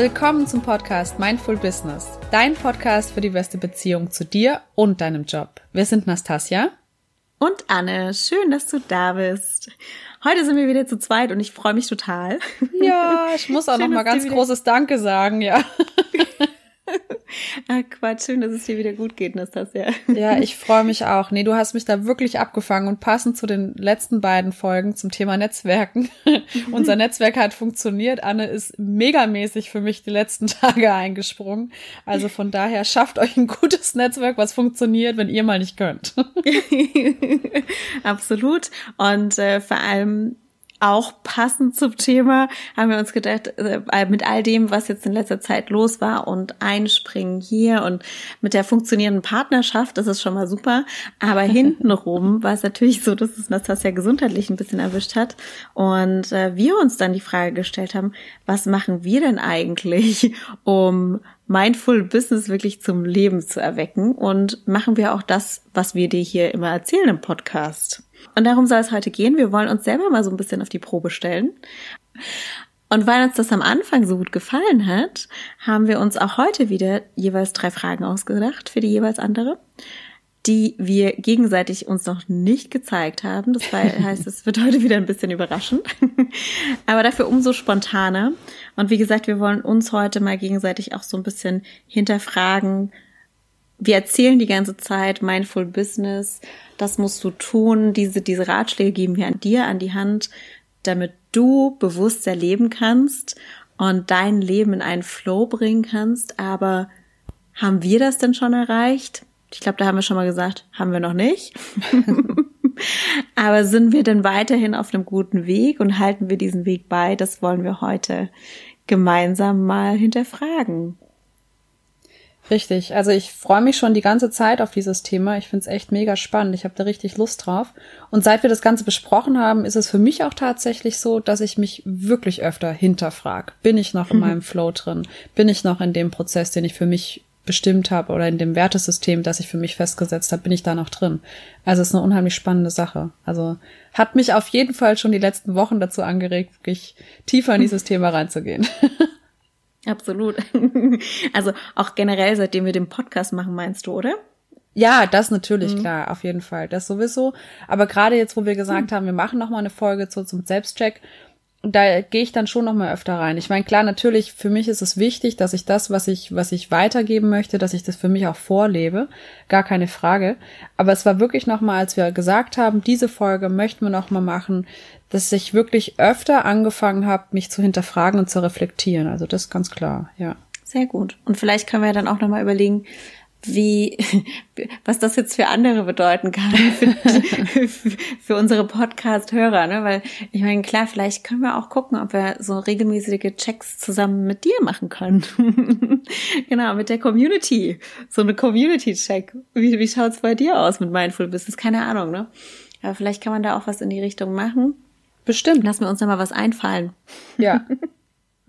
Willkommen zum Podcast Mindful Business, dein Podcast für die beste Beziehung zu dir und deinem Job. Wir sind Nastasia und Anne. Schön, dass du da bist. Heute sind wir wieder zu zweit und ich freue mich total. Ja, ich muss auch Schön, noch mal ganz großes Danke sagen, ja. ah, Quatsch, schön, dass es dir wieder gut geht, Nastasia. Ja, ich freue mich auch. Nee, du hast mich da wirklich abgefangen und passend zu den letzten beiden Folgen zum Thema Netzwerken. Unser Netzwerk hat funktioniert. Anne ist megamäßig für mich die letzten Tage eingesprungen. Also von daher schafft euch ein gutes Netzwerk, was funktioniert, wenn ihr mal nicht könnt. Absolut. Und äh, vor allem auch passend zum Thema haben wir uns gedacht, äh, mit all dem, was jetzt in letzter Zeit los war und einspringen hier und mit der funktionierenden Partnerschaft, das ist schon mal super. Aber hintenrum war es natürlich so, dass es Nastasia gesundheitlich ein bisschen erwischt hat und äh, wir uns dann die Frage gestellt haben, was machen wir denn eigentlich, um Mindful Business wirklich zum Leben zu erwecken und machen wir auch das, was wir dir hier immer erzählen im Podcast. Und darum soll es heute gehen. Wir wollen uns selber mal so ein bisschen auf die Probe stellen. Und weil uns das am Anfang so gut gefallen hat, haben wir uns auch heute wieder jeweils drei Fragen ausgedacht für die jeweils andere, die wir gegenseitig uns noch nicht gezeigt haben. Das heißt, es wird heute wieder ein bisschen überraschend, aber dafür umso spontaner. Und wie gesagt, wir wollen uns heute mal gegenseitig auch so ein bisschen hinterfragen, wir erzählen die ganze Zeit Mindful Business, das musst du tun, diese, diese Ratschläge geben wir an dir an die Hand, damit du bewusster leben kannst und dein Leben in einen Flow bringen kannst. Aber haben wir das denn schon erreicht? Ich glaube, da haben wir schon mal gesagt, haben wir noch nicht. Aber sind wir denn weiterhin auf einem guten Weg und halten wir diesen Weg bei? Das wollen wir heute gemeinsam mal hinterfragen. Richtig. Also ich freue mich schon die ganze Zeit auf dieses Thema. Ich finde es echt mega spannend. Ich habe da richtig Lust drauf. Und seit wir das Ganze besprochen haben, ist es für mich auch tatsächlich so, dass ich mich wirklich öfter hinterfrag. Bin ich noch in mhm. meinem Flow drin? Bin ich noch in dem Prozess, den ich für mich bestimmt habe oder in dem Wertesystem, das ich für mich festgesetzt habe, bin ich da noch drin. Also es ist eine unheimlich spannende Sache. Also hat mich auf jeden Fall schon die letzten Wochen dazu angeregt, wirklich tiefer in dieses Thema reinzugehen. Absolut. Also auch generell, seitdem wir den Podcast machen, meinst du, oder? Ja, das natürlich, mhm. klar, auf jeden Fall. Das sowieso. Aber gerade jetzt, wo wir gesagt mhm. haben, wir machen noch mal eine Folge zu, zum Selbstcheck, da gehe ich dann schon noch mal öfter rein. Ich meine, klar, natürlich, für mich ist es wichtig, dass ich das, was ich, was ich weitergeben möchte, dass ich das für mich auch vorlebe. Gar keine Frage. Aber es war wirklich noch mal, als wir gesagt haben, diese Folge möchten wir noch mal machen, dass ich wirklich öfter angefangen habe, mich zu hinterfragen und zu reflektieren. Also das ist ganz klar, ja. Sehr gut. Und vielleicht können wir dann auch nochmal überlegen, wie, was das jetzt für andere bedeuten kann, für, für unsere Podcast-Hörer, ne? Weil ich meine, klar, vielleicht können wir auch gucken, ob wir so regelmäßige Checks zusammen mit dir machen können. genau, mit der Community. So eine Community-Check. Wie, wie schaut's bei dir aus mit Mindful Business? Keine Ahnung, ne? Aber vielleicht kann man da auch was in die Richtung machen. Bestimmt. Lass mir uns da mal was einfallen. Ja.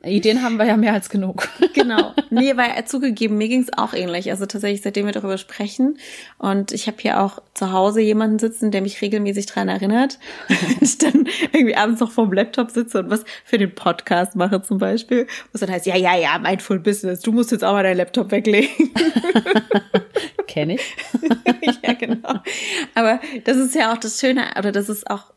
Ideen haben wir ja mehr als genug. genau. Nee, weil zugegeben, mir ging es auch ähnlich. Also tatsächlich, seitdem wir darüber sprechen und ich habe hier auch zu Hause jemanden sitzen, der mich regelmäßig dran erinnert. ich dann irgendwie abends noch vorm Laptop sitze und was für den Podcast mache zum Beispiel. Was dann heißt, ja, ja, ja, Mindful Business, du musst jetzt auch mal deinen Laptop weglegen. Kenn ich. ja, genau. Aber das ist ja auch das Schöne, oder das ist auch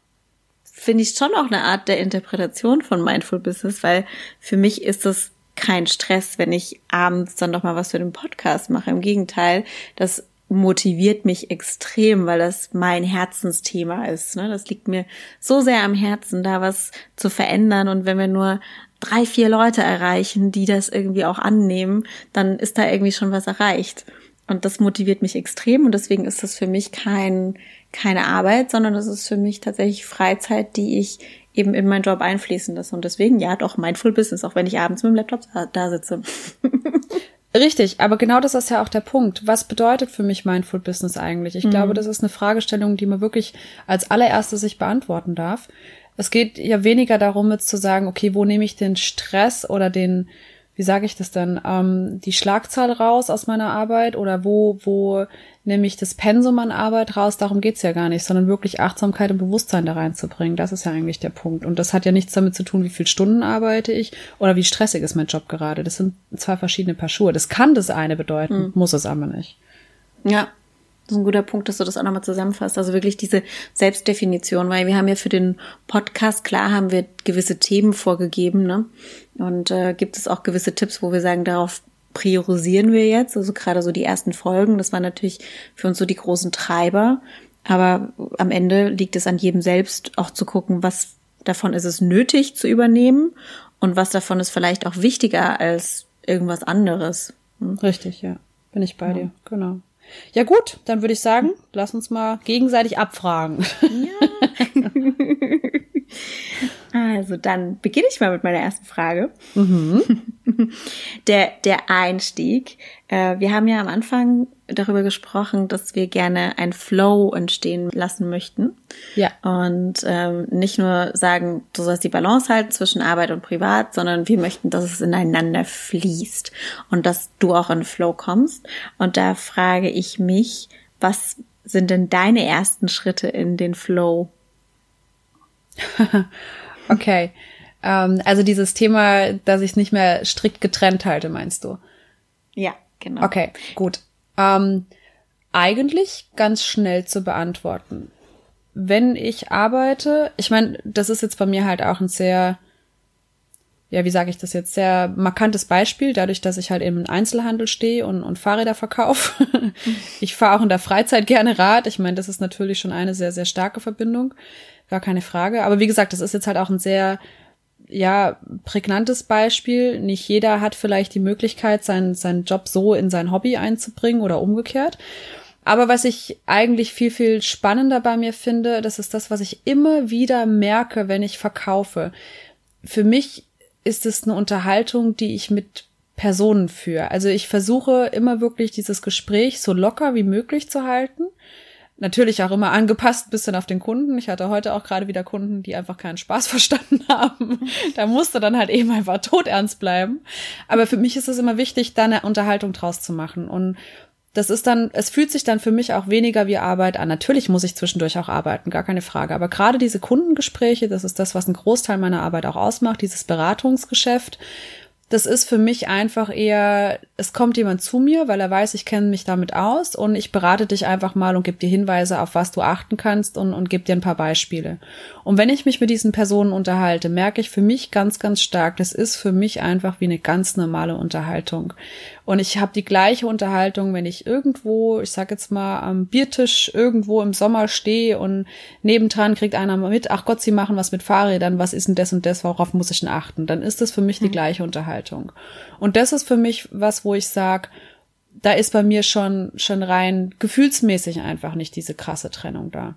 finde ich schon auch eine Art der Interpretation von Mindful Business, weil für mich ist es kein Stress, wenn ich abends dann noch mal was für den Podcast mache. Im Gegenteil, das motiviert mich extrem, weil das mein Herzensthema ist. Ne? Das liegt mir so sehr am Herzen, da was zu verändern. Und wenn wir nur drei, vier Leute erreichen, die das irgendwie auch annehmen, dann ist da irgendwie schon was erreicht. Und das motiviert mich extrem und deswegen ist das für mich kein, keine Arbeit, sondern das ist für mich tatsächlich Freizeit, die ich eben in meinen Job einfließen lasse. Und deswegen, ja, doch Mindful Business, auch wenn ich abends mit dem Laptop da sitze. Richtig, aber genau das ist ja auch der Punkt. Was bedeutet für mich Mindful Business eigentlich? Ich mhm. glaube, das ist eine Fragestellung, die man wirklich als allererstes sich beantworten darf. Es geht ja weniger darum, jetzt zu sagen, okay, wo nehme ich den Stress oder den, wie sage ich das denn, ähm, die Schlagzahl raus aus meiner Arbeit oder wo, wo nehme ich das Pensum an Arbeit raus, darum geht's ja gar nicht, sondern wirklich Achtsamkeit und Bewusstsein da reinzubringen. Das ist ja eigentlich der Punkt. Und das hat ja nichts damit zu tun, wie viel Stunden arbeite ich oder wie stressig ist mein Job gerade. Das sind zwei verschiedene Paar Schuhe. Das kann das eine bedeuten, hm. muss es aber nicht. Ja, das ist ein guter Punkt, dass du das auch nochmal zusammenfasst. Also wirklich diese Selbstdefinition, weil wir haben ja für den Podcast, klar haben wir gewisse Themen vorgegeben, ne? Und äh, gibt es auch gewisse Tipps, wo wir sagen, darauf priorisieren wir jetzt. Also gerade so die ersten Folgen, das waren natürlich für uns so die großen Treiber. Aber am Ende liegt es an jedem selbst, auch zu gucken, was davon ist es nötig zu übernehmen und was davon ist vielleicht auch wichtiger als irgendwas anderes. Hm? Richtig, ja. Bin ich bei ja. dir, genau. Ja gut, dann würde ich sagen, lass uns mal gegenseitig abfragen. Ja. also dann beginne ich mal mit meiner ersten Frage. Mhm. Der, der Einstieg. Äh, wir haben ja am Anfang darüber gesprochen, dass wir gerne ein Flow entstehen lassen möchten. Ja. Und ähm, nicht nur sagen, du sollst die Balance halten zwischen Arbeit und Privat, sondern wir möchten, dass es ineinander fließt und dass du auch in Flow kommst. Und da frage ich mich, was sind denn deine ersten Schritte in den Flow? okay. Ähm, also dieses Thema, dass ich es nicht mehr strikt getrennt halte, meinst du? Ja, genau. Okay, gut. Ähm, eigentlich ganz schnell zu beantworten. Wenn ich arbeite, ich meine, das ist jetzt bei mir halt auch ein sehr, ja, wie sage ich das jetzt, sehr markantes Beispiel, dadurch, dass ich halt im Einzelhandel stehe und, und Fahrräder verkaufe. ich fahre auch in der Freizeit gerne Rad. Ich meine, das ist natürlich schon eine sehr, sehr starke Verbindung. Gar keine Frage. Aber wie gesagt, das ist jetzt halt auch ein sehr ja, prägnantes Beispiel. Nicht jeder hat vielleicht die Möglichkeit, seinen, seinen Job so in sein Hobby einzubringen oder umgekehrt. Aber was ich eigentlich viel, viel spannender bei mir finde, das ist das, was ich immer wieder merke, wenn ich verkaufe. Für mich ist es eine Unterhaltung, die ich mit Personen führe. Also ich versuche immer wirklich dieses Gespräch so locker wie möglich zu halten Natürlich auch immer angepasst, bisschen auf den Kunden. Ich hatte heute auch gerade wieder Kunden, die einfach keinen Spaß verstanden haben. Da musste dann halt eben einfach todernst bleiben. Aber für mich ist es immer wichtig, da eine Unterhaltung draus zu machen. Und das ist dann, es fühlt sich dann für mich auch weniger wie Arbeit an. Natürlich muss ich zwischendurch auch arbeiten, gar keine Frage. Aber gerade diese Kundengespräche, das ist das, was einen Großteil meiner Arbeit auch ausmacht, dieses Beratungsgeschäft das ist für mich einfach eher, es kommt jemand zu mir, weil er weiß, ich kenne mich damit aus und ich berate dich einfach mal und gebe dir Hinweise, auf was du achten kannst und, und gebe dir ein paar Beispiele. Und wenn ich mich mit diesen Personen unterhalte, merke ich für mich ganz, ganz stark, das ist für mich einfach wie eine ganz normale Unterhaltung. Und ich habe die gleiche Unterhaltung, wenn ich irgendwo, ich sag jetzt mal, am Biertisch irgendwo im Sommer stehe und nebendran kriegt einer mal mit, ach Gott, sie machen was mit Fahrrädern, was ist denn das und das, worauf muss ich denn achten? Dann ist das für mich die hm. gleiche Unterhaltung. Und das ist für mich was, wo ich sage, da ist bei mir schon, schon rein gefühlsmäßig einfach nicht diese krasse Trennung da.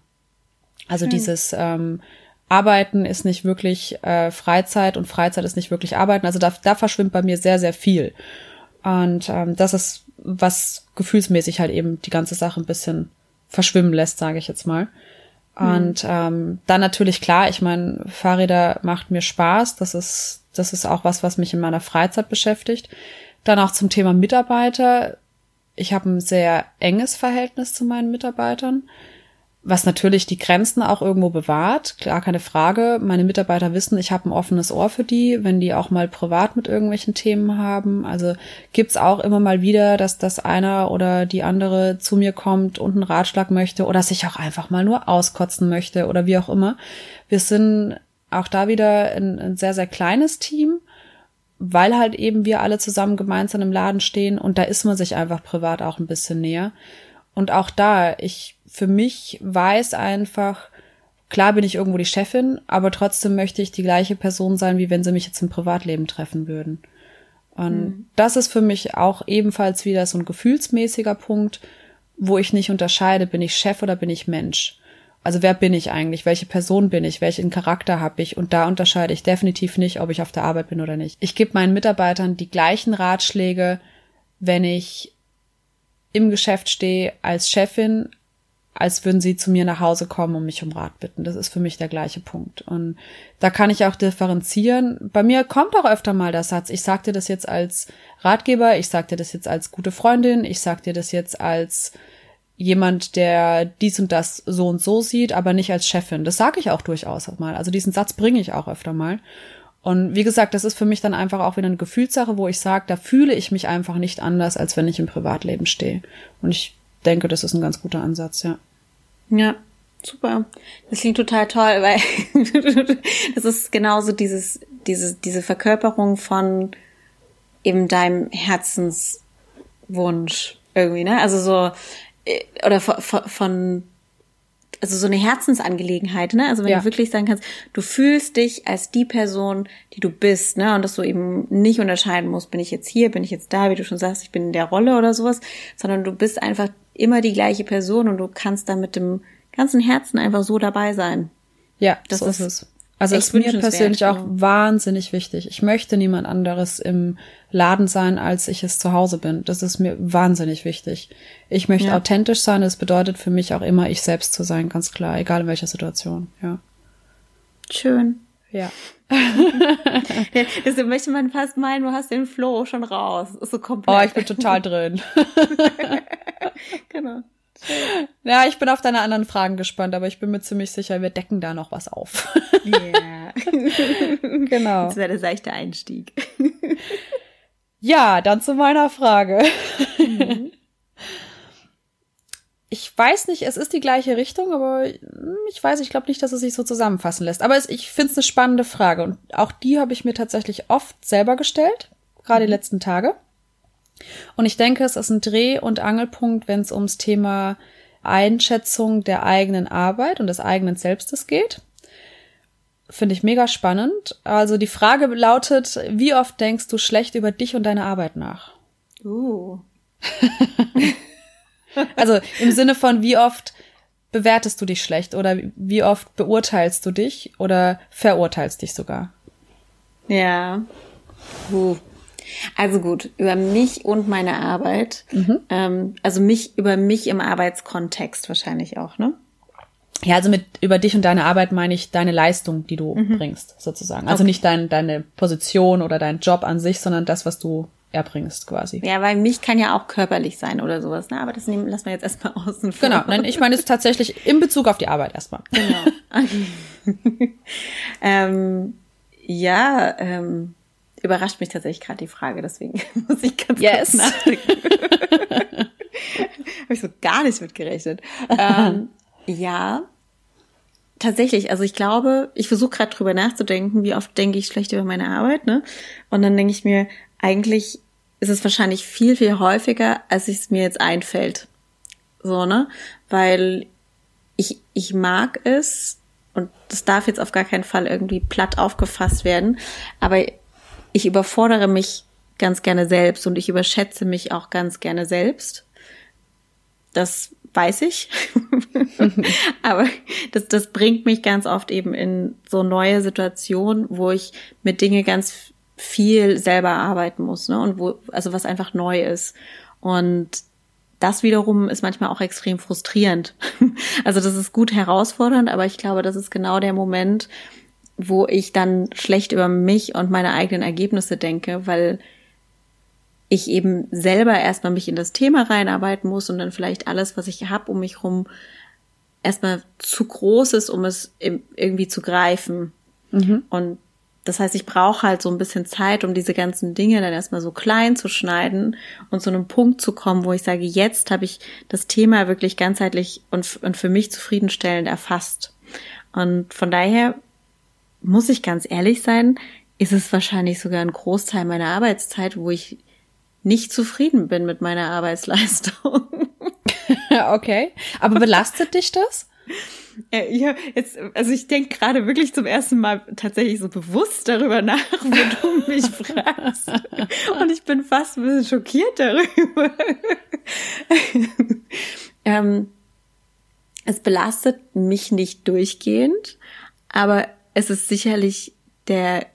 Also Schön. dieses ähm, Arbeiten ist nicht wirklich äh, Freizeit und Freizeit ist nicht wirklich Arbeiten. Also da, da verschwimmt bei mir sehr, sehr viel. Und ähm, das ist, was gefühlsmäßig halt eben die ganze Sache ein bisschen verschwimmen lässt, sage ich jetzt mal. Und mhm. ähm, dann natürlich klar, ich meine, Fahrräder macht mir Spaß. Das ist, das ist auch was, was mich in meiner Freizeit beschäftigt. Dann auch zum Thema Mitarbeiter. Ich habe ein sehr enges Verhältnis zu meinen Mitarbeitern was natürlich die Grenzen auch irgendwo bewahrt, klar keine Frage. Meine Mitarbeiter wissen, ich habe ein offenes Ohr für die, wenn die auch mal privat mit irgendwelchen Themen haben. Also gibt's auch immer mal wieder, dass das einer oder die andere zu mir kommt und einen Ratschlag möchte oder sich auch einfach mal nur auskotzen möchte oder wie auch immer. Wir sind auch da wieder ein, ein sehr, sehr kleines Team, weil halt eben wir alle zusammen gemeinsam im Laden stehen und da ist man sich einfach privat auch ein bisschen näher. Und auch da, ich für mich weiß einfach, klar bin ich irgendwo die Chefin, aber trotzdem möchte ich die gleiche Person sein, wie wenn sie mich jetzt im Privatleben treffen würden. Und mhm. das ist für mich auch ebenfalls wieder so ein gefühlsmäßiger Punkt, wo ich nicht unterscheide, bin ich Chef oder bin ich Mensch. Also wer bin ich eigentlich? Welche Person bin ich? Welchen Charakter habe ich? Und da unterscheide ich definitiv nicht, ob ich auf der Arbeit bin oder nicht. Ich gebe meinen Mitarbeitern die gleichen Ratschläge, wenn ich im Geschäft stehe als Chefin, als würden sie zu mir nach Hause kommen und mich um Rat bitten. Das ist für mich der gleiche Punkt. Und da kann ich auch differenzieren. Bei mir kommt auch öfter mal der Satz, ich sag dir das jetzt als Ratgeber, ich sag dir das jetzt als gute Freundin, ich sag dir das jetzt als jemand, der dies und das so und so sieht, aber nicht als Chefin. Das sage ich auch durchaus mal. Also diesen Satz bringe ich auch öfter mal. Und wie gesagt, das ist für mich dann einfach auch wieder eine Gefühlssache, wo ich sage, da fühle ich mich einfach nicht anders, als wenn ich im Privatleben stehe. Und ich denke, das ist ein ganz guter Ansatz, ja. Ja, super. Das klingt total toll, weil das ist genauso dieses, diese, diese Verkörperung von eben deinem Herzenswunsch irgendwie, ne? Also so, äh, oder von, von also so eine Herzensangelegenheit, ne? Also wenn ja. du wirklich sagen kannst, du fühlst dich als die Person, die du bist, ne? Und dass du eben nicht unterscheiden musst, bin ich jetzt hier, bin ich jetzt da, wie du schon sagst, ich bin in der Rolle oder sowas, sondern du bist einfach immer die gleiche Person und du kannst da mit dem ganzen Herzen einfach so dabei sein. Ja, das so ist es. Also ist mir persönlich auch wahnsinnig wichtig. Ich möchte niemand anderes im Laden sein, als ich es zu Hause bin. Das ist mir wahnsinnig wichtig. Ich möchte ja. authentisch sein. Das bedeutet für mich auch immer, ich selbst zu sein, ganz klar, egal in welcher Situation. Ja. Schön. Ja. Deswegen möchte man fast meinen, du hast den Flow schon raus. Ist so komplett. Oh, ich bin total drin. genau. Ja, ich bin auf deine anderen Fragen gespannt, aber ich bin mir ziemlich sicher, wir decken da noch was auf. Ja. Yeah. genau. Das wäre der seichte Einstieg. ja, dann zu meiner Frage. Mhm. Ich weiß nicht, es ist die gleiche Richtung, aber ich weiß, ich glaube nicht, dass es sich so zusammenfassen lässt. Aber es, ich finde es eine spannende Frage und auch die habe ich mir tatsächlich oft selber gestellt, gerade die mhm. letzten Tage. Und ich denke, es ist ein Dreh- und Angelpunkt, wenn es ums Thema Einschätzung der eigenen Arbeit und des eigenen Selbstes geht. Finde ich mega spannend. Also die Frage lautet, wie oft denkst du schlecht über dich und deine Arbeit nach? Uh. also im Sinne von, wie oft bewertest du dich schlecht oder wie oft beurteilst du dich oder verurteilst dich sogar? Ja. Uh. Also gut, über mich und meine Arbeit. Mhm. Ähm, also mich, über mich im Arbeitskontext wahrscheinlich auch, ne? Ja, also mit über dich und deine Arbeit meine ich deine Leistung, die du mhm. bringst, sozusagen. Also okay. nicht dein, deine Position oder dein Job an sich, sondern das, was du erbringst, quasi. Ja, weil mich kann ja auch körperlich sein oder sowas, ne? Aber das nehmen, lassen wir jetzt erstmal außen vor. Genau, nein, ich meine es tatsächlich in Bezug auf die Arbeit erstmal. Genau. Okay. ähm, ja, ähm, überrascht mich tatsächlich gerade die Frage, deswegen muss ich ganz yes. kurz nachdenken. Habe ich so gar nicht mitgerechnet. ähm, ja, tatsächlich. Also ich glaube, ich versuche gerade drüber nachzudenken, wie oft denke ich schlecht über meine Arbeit, ne? Und dann denke ich mir, eigentlich ist es wahrscheinlich viel, viel häufiger, als es mir jetzt einfällt. So, ne? Weil ich, ich mag es, und das darf jetzt auf gar keinen Fall irgendwie platt aufgefasst werden, aber ich überfordere mich ganz gerne selbst und ich überschätze mich auch ganz gerne selbst. Das weiß ich. Aber das, das bringt mich ganz oft eben in so neue Situationen, wo ich mit Dinge ganz viel selber arbeiten muss, ne? Und wo, also was einfach neu ist. Und das wiederum ist manchmal auch extrem frustrierend. Also das ist gut herausfordernd, aber ich glaube, das ist genau der Moment, wo ich dann schlecht über mich und meine eigenen Ergebnisse denke, weil ich eben selber erstmal mich in das Thema reinarbeiten muss und dann vielleicht alles, was ich habe um mich rum, erstmal zu groß ist, um es irgendwie zu greifen. Mhm. Und das heißt, ich brauche halt so ein bisschen Zeit, um diese ganzen Dinge dann erstmal so klein zu schneiden und zu einem Punkt zu kommen, wo ich sage, jetzt habe ich das Thema wirklich ganzheitlich und, und für mich zufriedenstellend erfasst. Und von daher muss ich ganz ehrlich sein, ist es wahrscheinlich sogar ein Großteil meiner Arbeitszeit, wo ich nicht zufrieden bin mit meiner Arbeitsleistung. okay. Aber belastet dich das? Ja, jetzt, also ich denke gerade wirklich zum ersten Mal tatsächlich so bewusst darüber nach, wo du mich fragst. Und ich bin fast ein bisschen schockiert darüber. ähm, es belastet mich nicht durchgehend, aber es ist sicherlich der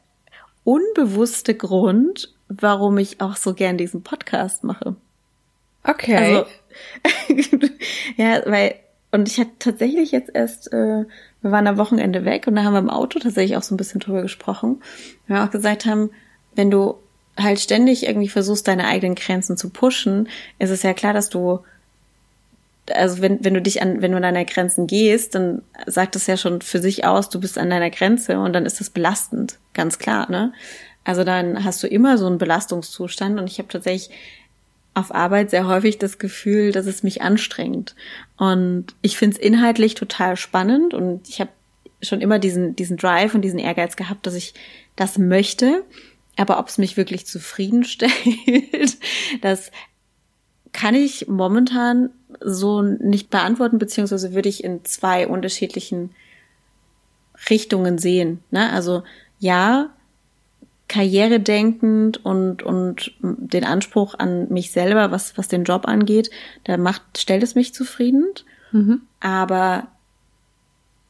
unbewusste Grund, warum ich auch so gern diesen Podcast mache. Okay. Also, ja, weil und ich hatte tatsächlich jetzt erst, äh, wir waren am Wochenende weg und da haben wir im Auto tatsächlich auch so ein bisschen drüber gesprochen. Wir auch gesagt haben, wenn du halt ständig irgendwie versuchst, deine eigenen Grenzen zu pushen, ist es ja klar, dass du, also wenn, wenn du dich an, wenn du an deine Grenzen gehst, dann sagt es ja schon für sich aus, du bist an deiner Grenze und dann ist das belastend, ganz klar, ne? Also dann hast du immer so einen Belastungszustand und ich habe tatsächlich auf Arbeit sehr häufig das Gefühl, dass es mich anstrengt. Und ich finde es inhaltlich total spannend und ich habe schon immer diesen, diesen Drive und diesen Ehrgeiz gehabt, dass ich das möchte. Aber ob es mich wirklich zufriedenstellt, das kann ich momentan so nicht beantworten, beziehungsweise würde ich in zwei unterschiedlichen Richtungen sehen. Ne? Also ja, karrieredenkend und, und den Anspruch an mich selber, was, was den Job angeht, da macht, stellt es mich zufrieden. Mhm. Aber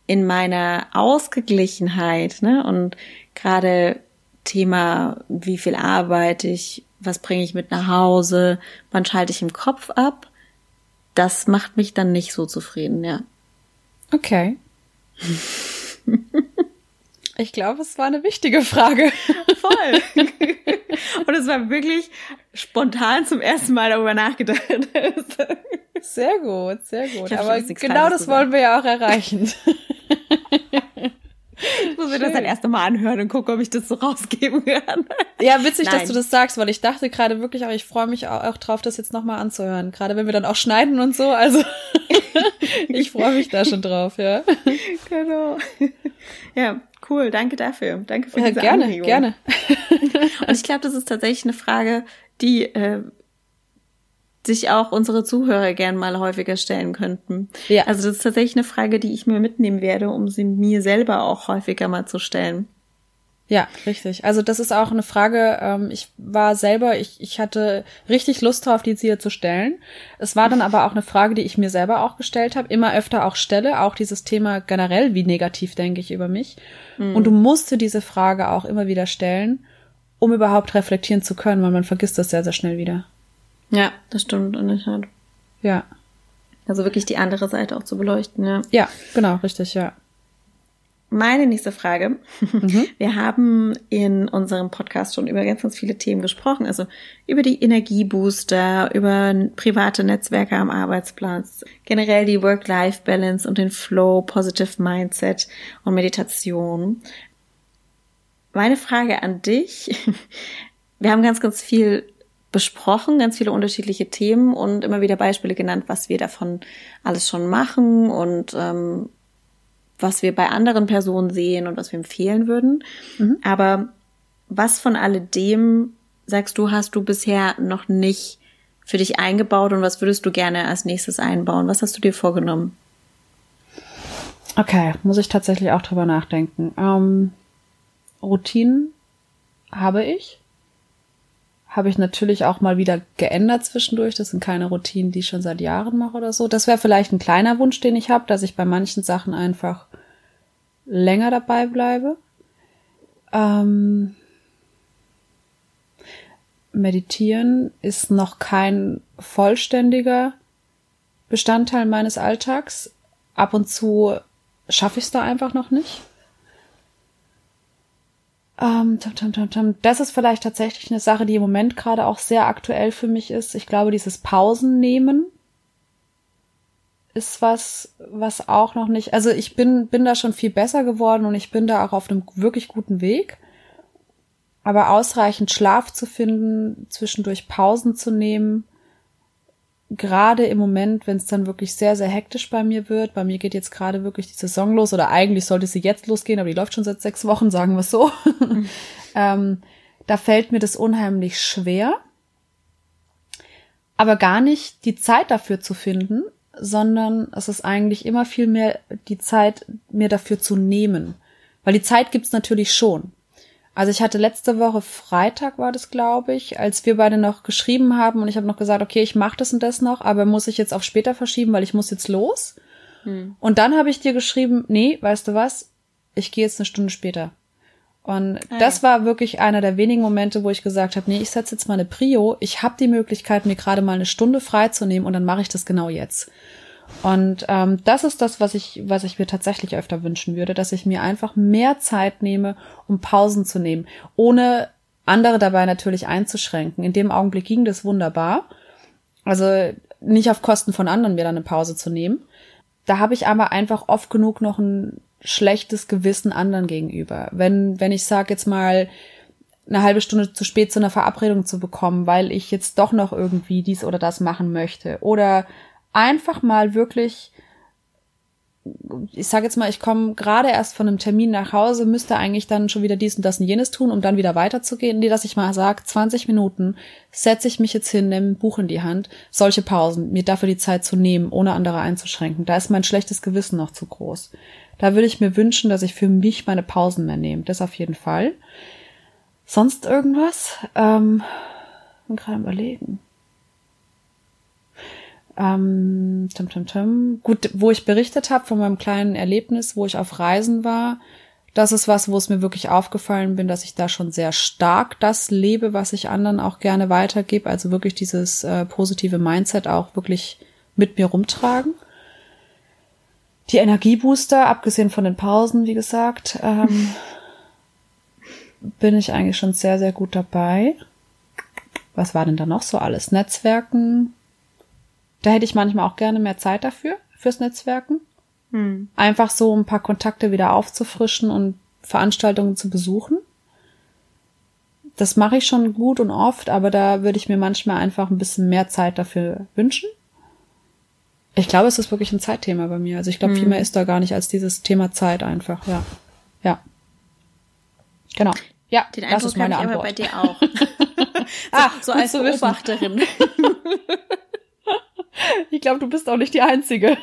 in meiner Ausgeglichenheit, ne, und gerade Thema, wie viel arbeite ich, was bringe ich mit nach Hause, wann schalte ich im Kopf ab, das macht mich dann nicht so zufrieden, ja. Okay. Ich glaube, es war eine wichtige Frage. Voll. Und es war wirklich spontan zum ersten Mal darüber nachgedacht. Sehr gut, sehr gut. Aber genau das wollen wir ja auch erreichen. Ich muss mir das dann erst einmal anhören und gucken, ob ich das so rausgeben kann. Ja, witzig, Nein. dass du das sagst, weil ich dachte gerade wirklich, aber ich freue mich auch, drauf, das jetzt nochmal anzuhören. Gerade wenn wir dann auch schneiden und so. Also ich freue mich da schon drauf, ja. Genau. Ja, Cool, danke dafür. Danke für ja, diese gerne, Anregung. Gerne, Und ich glaube, das ist tatsächlich eine Frage, die äh, sich auch unsere Zuhörer gern mal häufiger stellen könnten. Ja. Also das ist tatsächlich eine Frage, die ich mir mitnehmen werde, um sie mir selber auch häufiger mal zu stellen. Ja, richtig. Also das ist auch eine Frage, ähm, ich war selber, ich, ich hatte richtig Lust drauf, die dir zu stellen. Es war dann aber auch eine Frage, die ich mir selber auch gestellt habe, immer öfter auch stelle, auch dieses Thema generell, wie negativ denke ich über mich. Mhm. Und du musst dir diese Frage auch immer wieder stellen, um überhaupt reflektieren zu können, weil man vergisst das sehr, sehr schnell wieder. Ja, das stimmt in der Tat. Ja. Also wirklich die andere Seite auch zu beleuchten, ja. Ja, genau, richtig, ja meine nächste Frage. Mhm. Wir haben in unserem Podcast schon über ganz, ganz viele Themen gesprochen. Also über die Energiebooster, über private Netzwerke am Arbeitsplatz, generell die Work-Life-Balance und den Flow, Positive Mindset und Meditation. Meine Frage an dich. Wir haben ganz, ganz viel besprochen, ganz viele unterschiedliche Themen und immer wieder Beispiele genannt, was wir davon alles schon machen und ähm, was wir bei anderen Personen sehen und was wir empfehlen würden. Mhm. Aber was von alledem sagst du, hast du bisher noch nicht für dich eingebaut und was würdest du gerne als nächstes einbauen? Was hast du dir vorgenommen? Okay, muss ich tatsächlich auch drüber nachdenken. Ähm, Routinen habe ich habe ich natürlich auch mal wieder geändert zwischendurch. Das sind keine Routinen, die ich schon seit Jahren mache oder so. Das wäre vielleicht ein kleiner Wunsch, den ich habe, dass ich bei manchen Sachen einfach länger dabei bleibe. Ähm, Meditieren ist noch kein vollständiger Bestandteil meines Alltags. Ab und zu schaffe ich es da einfach noch nicht. Ähm. Das ist vielleicht tatsächlich eine Sache, die im Moment gerade auch sehr aktuell für mich ist. Ich glaube, dieses Pausen nehmen ist was, was auch noch nicht, also ich bin, bin da schon viel besser geworden und ich bin da auch auf einem wirklich guten Weg. Aber ausreichend Schlaf zu finden, zwischendurch Pausen zu nehmen, gerade im Moment, wenn es dann wirklich sehr, sehr hektisch bei mir wird, bei mir geht jetzt gerade wirklich die Saison los oder eigentlich sollte sie jetzt losgehen, aber die läuft schon seit sechs Wochen, sagen wir es so. Mhm. ähm, da fällt mir das unheimlich schwer, aber gar nicht die Zeit dafür zu finden, sondern es ist eigentlich immer viel mehr die Zeit, mir dafür zu nehmen. Weil die Zeit gibt's natürlich schon. Also ich hatte letzte Woche Freitag war das, glaube ich, als wir beide noch geschrieben haben und ich habe noch gesagt, okay, ich mache das und das noch, aber muss ich jetzt auf später verschieben, weil ich muss jetzt los. Hm. Und dann habe ich dir geschrieben, nee, weißt du was, ich gehe jetzt eine Stunde später. Und ah, das war wirklich einer der wenigen Momente, wo ich gesagt habe, nee, ich setze jetzt mal eine Prio. Ich habe die Möglichkeit, mir gerade mal eine Stunde freizunehmen und dann mache ich das genau jetzt. Und ähm, das ist das, was ich, was ich mir tatsächlich öfter wünschen würde, dass ich mir einfach mehr Zeit nehme, um Pausen zu nehmen, ohne andere dabei natürlich einzuschränken. In dem Augenblick ging das wunderbar. Also nicht auf Kosten von anderen mir dann eine Pause zu nehmen. Da habe ich aber einfach oft genug noch ein schlechtes Gewissen anderen gegenüber. Wenn, wenn ich sage jetzt mal, eine halbe Stunde zu spät zu einer Verabredung zu bekommen, weil ich jetzt doch noch irgendwie dies oder das machen möchte. Oder einfach mal wirklich, ich sage jetzt mal, ich komme gerade erst von einem Termin nach Hause, müsste eigentlich dann schon wieder dies und das und jenes tun, um dann wieder weiterzugehen. Nee, dass ich mal sage, 20 Minuten setze ich mich jetzt hin, nehme ein Buch in die Hand, solche Pausen, mir dafür die Zeit zu nehmen, ohne andere einzuschränken. Da ist mein schlechtes Gewissen noch zu groß. Da würde ich mir wünschen, dass ich für mich meine Pausen mehr nehme. Das auf jeden Fall. Sonst irgendwas? Ähm, bin gerade überlegen. Ähm, tim, tim, tim. Gut, wo ich berichtet habe von meinem kleinen Erlebnis, wo ich auf Reisen war, das ist was, wo es mir wirklich aufgefallen bin, dass ich da schon sehr stark das lebe, was ich anderen auch gerne weitergebe. Also wirklich dieses äh, positive Mindset auch wirklich mit mir rumtragen. Die Energiebooster, abgesehen von den Pausen, wie gesagt, ähm, bin ich eigentlich schon sehr, sehr gut dabei. Was war denn da noch so alles? Netzwerken. Da hätte ich manchmal auch gerne mehr Zeit dafür, fürs Netzwerken. Hm. Einfach so ein paar Kontakte wieder aufzufrischen und Veranstaltungen zu besuchen. Das mache ich schon gut und oft, aber da würde ich mir manchmal einfach ein bisschen mehr Zeit dafür wünschen. Ich glaube, es ist wirklich ein Zeitthema bei mir. Also ich glaube, hm. viel mehr ist da gar nicht als dieses Thema Zeit einfach, ja. Ja. Genau. Ja, Den Eindruck das ist meine ich Antwort. aber bei dir auch. so, ah, so als Beobachterin. ich glaube, du bist auch nicht die Einzige.